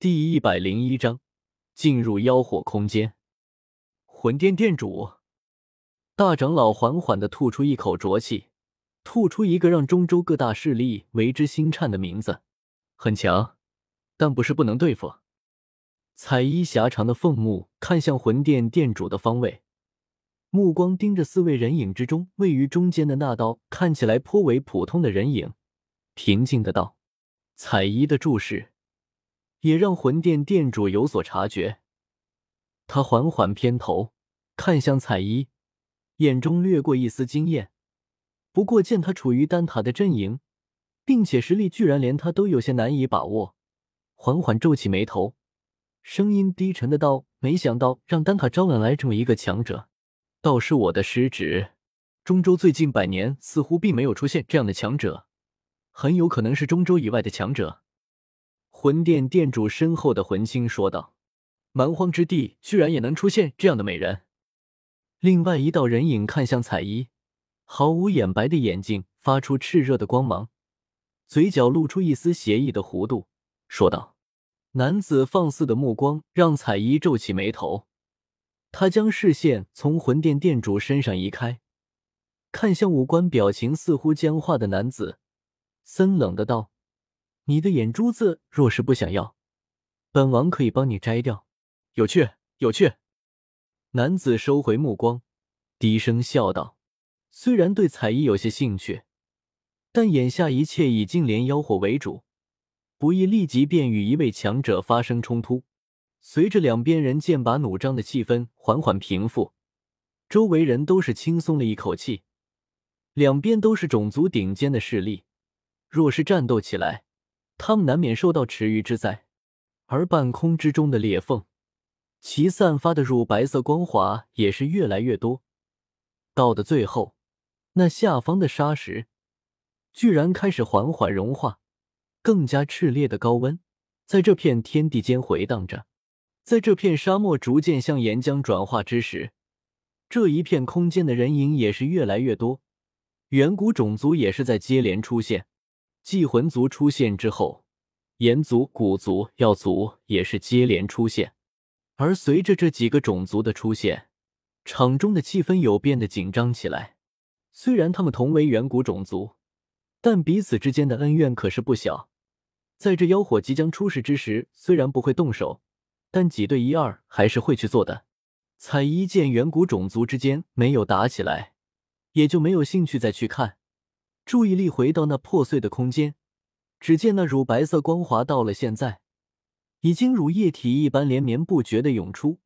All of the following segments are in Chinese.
第一百零一章，进入妖火空间。魂殿殿主大长老缓缓的吐出一口浊气，吐出一个让中州各大势力为之心颤的名字。很强，但不是不能对付。彩衣狭长的凤目看向魂殿殿主的方位，目光盯着四位人影之中位于中间的那道看起来颇为普通的人影，平静的道：“彩衣的注视。”也让魂殿殿主有所察觉，他缓缓偏头看向彩衣，眼中掠过一丝惊艳。不过见他处于丹塔的阵营，并且实力居然连他都有些难以把握，缓缓皱起眉头，声音低沉的道：“没想到让丹塔招揽来这么一个强者，倒是我的失职。中州最近百年似乎并没有出现这样的强者，很有可能是中州以外的强者。”魂殿殿主身后的魂星说道：“蛮荒之地居然也能出现这样的美人。”另外一道人影看向彩衣，毫无眼白的眼睛发出炽热的光芒，嘴角露出一丝邪异的弧度，说道：“男子放肆的目光让彩衣皱起眉头，他将视线从魂殿殿主身上移开，看向五官表情似乎僵化的男子，森冷的道。”你的眼珠子若是不想要，本王可以帮你摘掉。有趣，有趣。男子收回目光，低声笑道：“虽然对彩衣有些兴趣，但眼下一切以净莲妖火为主，不宜立即便与一位强者发生冲突。”随着两边人剑拔弩张的气氛缓缓平复，周围人都是轻松了一口气。两边都是种族顶尖的势力，若是战斗起来，他们难免受到池鱼之灾，而半空之中的裂缝，其散发的乳白色光华也是越来越多。到的最后，那下方的沙石居然开始缓缓融化，更加炽烈的高温在这片天地间回荡着。在这片沙漠逐渐向岩浆转化之时，这一片空间的人影也是越来越多，远古种族也是在接连出现。祭魂族出现之后，炎族、古族、药族也是接连出现。而随着这几个种族的出现，场中的气氛有变得紧张起来。虽然他们同为远古种族，但彼此之间的恩怨可是不小。在这妖火即将出世之时，虽然不会动手，但几对一二还是会去做的。彩衣见远古种族之间没有打起来，也就没有兴趣再去看。注意力回到那破碎的空间，只见那乳白色光华到了现在，已经如液体一般连绵不绝的涌出。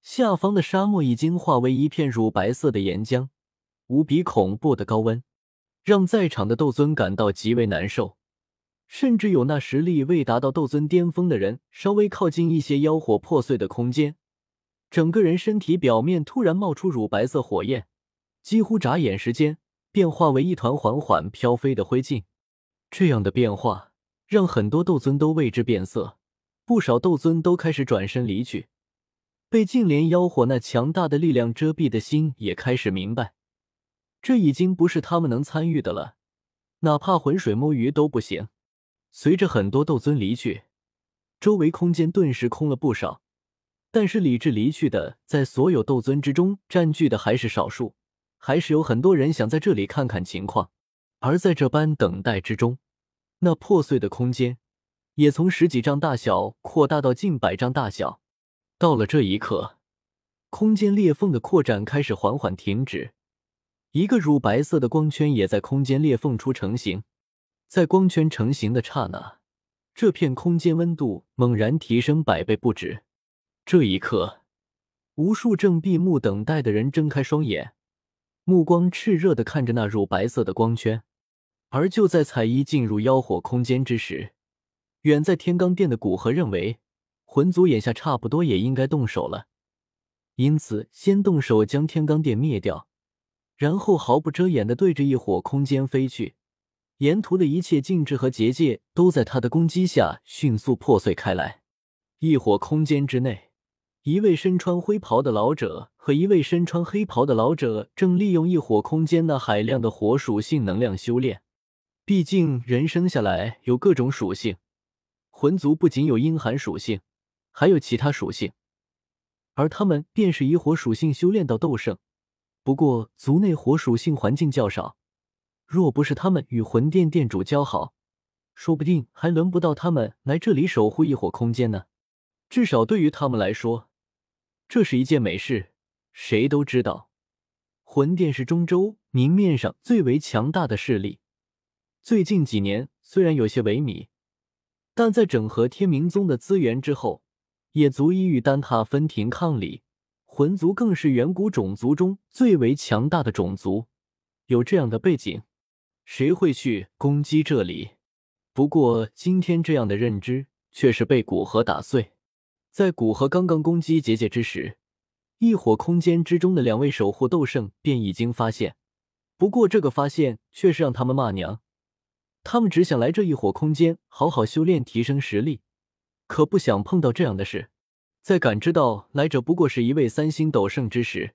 下方的沙漠已经化为一片乳白色的岩浆，无比恐怖的高温，让在场的斗尊感到极为难受。甚至有那实力未达到斗尊巅峰的人，稍微靠近一些妖火破碎的空间，整个人身体表面突然冒出乳白色火焰，几乎眨眼时间。变化为一团缓缓飘飞的灰烬，这样的变化让很多斗尊都为之变色，不少斗尊都开始转身离去。被净莲妖火那强大的力量遮蔽的心也开始明白，这已经不是他们能参与的了，哪怕浑水摸鱼都不行。随着很多斗尊离去，周围空间顿时空了不少，但是理智离去的，在所有斗尊之中占据的还是少数。还是有很多人想在这里看看情况，而在这般等待之中，那破碎的空间也从十几丈大小扩大到近百丈大小。到了这一刻，空间裂缝的扩展开始缓缓停止，一个乳白色的光圈也在空间裂缝处成型。在光圈成型的刹那，这片空间温度猛然提升百倍不止。这一刻，无数正闭目等待的人睁开双眼。目光炽热的看着那乳白色的光圈，而就在彩衣进入妖火空间之时，远在天罡殿的古河认为魂族眼下差不多也应该动手了，因此先动手将天罡殿灭掉，然后毫不遮掩的对着异火空间飞去，沿途的一切禁制和结界都在他的攻击下迅速破碎开来。异火空间之内。一位身穿灰袍的老者和一位身穿黑袍的老者正利用异火空间那海量的火属性能量修炼。毕竟人生下来有各种属性，魂族不仅有阴寒属性，还有其他属性，而他们便是以火属性修炼到斗圣。不过族内火属性环境较少，若不是他们与魂殿殿主交好，说不定还轮不到他们来这里守护异火空间呢。至少对于他们来说，这是一件美事。谁都知道，魂殿是中州明面上最为强大的势力。最近几年虽然有些萎靡，但在整合天明宗的资源之后，也足以与丹塔分庭抗礼。魂族更是远古种族中最为强大的种族，有这样的背景，谁会去攻击这里？不过今天这样的认知却是被古河打碎。在古河刚刚攻击结界之时，异火空间之中的两位守护斗圣便已经发现。不过这个发现却是让他们骂娘。他们只想来这异火空间好好修炼，提升实力，可不想碰到这样的事。在感知到来者不过是一位三星斗圣之时，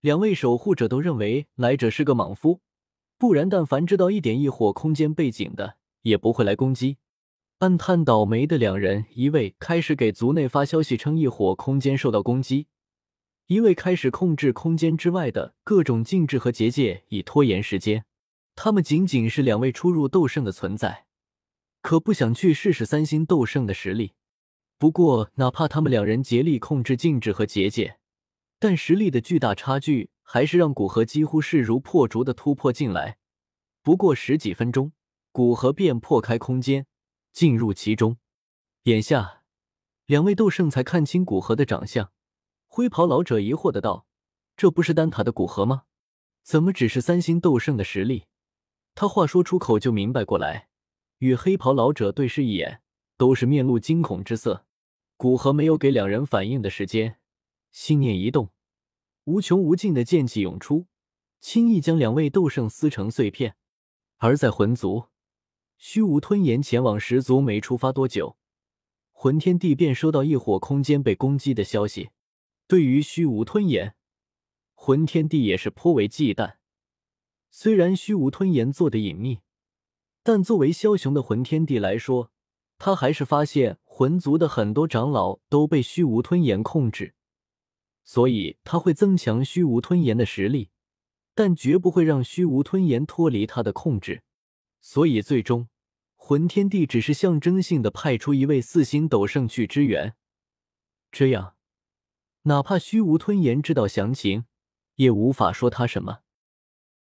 两位守护者都认为来者是个莽夫，不然但凡知道一点异火空间背景的，也不会来攻击。暗叹倒霉的两人，一位开始给族内发消息称异火空间受到攻击，一位开始控制空间之外的各种禁制和结界，以拖延时间。他们仅仅是两位初入斗圣的存在，可不想去试试三星斗圣的实力。不过，哪怕他们两人竭力控制禁制和结界，但实力的巨大差距还是让古河几乎势如破竹的突破进来。不过十几分钟，古河便破开空间。进入其中，眼下两位斗圣才看清古河的长相。灰袍老者疑惑的道：“这不是丹塔的古河吗？怎么只是三星斗圣的实力？”他话说出口就明白过来，与黑袍老者对视一眼，都是面露惊恐之色。古河没有给两人反应的时间，心念一动，无穷无尽的剑气涌出，轻易将两位斗圣撕成碎片。而在魂族。虚无吞炎前往十族没出发多久，魂天帝便收到异火空间被攻击的消息。对于虚无吞炎，魂天帝也是颇为忌惮。虽然虚无吞炎做的隐秘，但作为枭雄的魂天帝来说，他还是发现魂族的很多长老都被虚无吞炎控制，所以他会增强虚无吞炎的实力，但绝不会让虚无吞炎脱离他的控制。所以最终。魂天帝只是象征性的派出一位四星斗圣去支援，这样，哪怕虚无吞炎知道详情，也无法说他什么。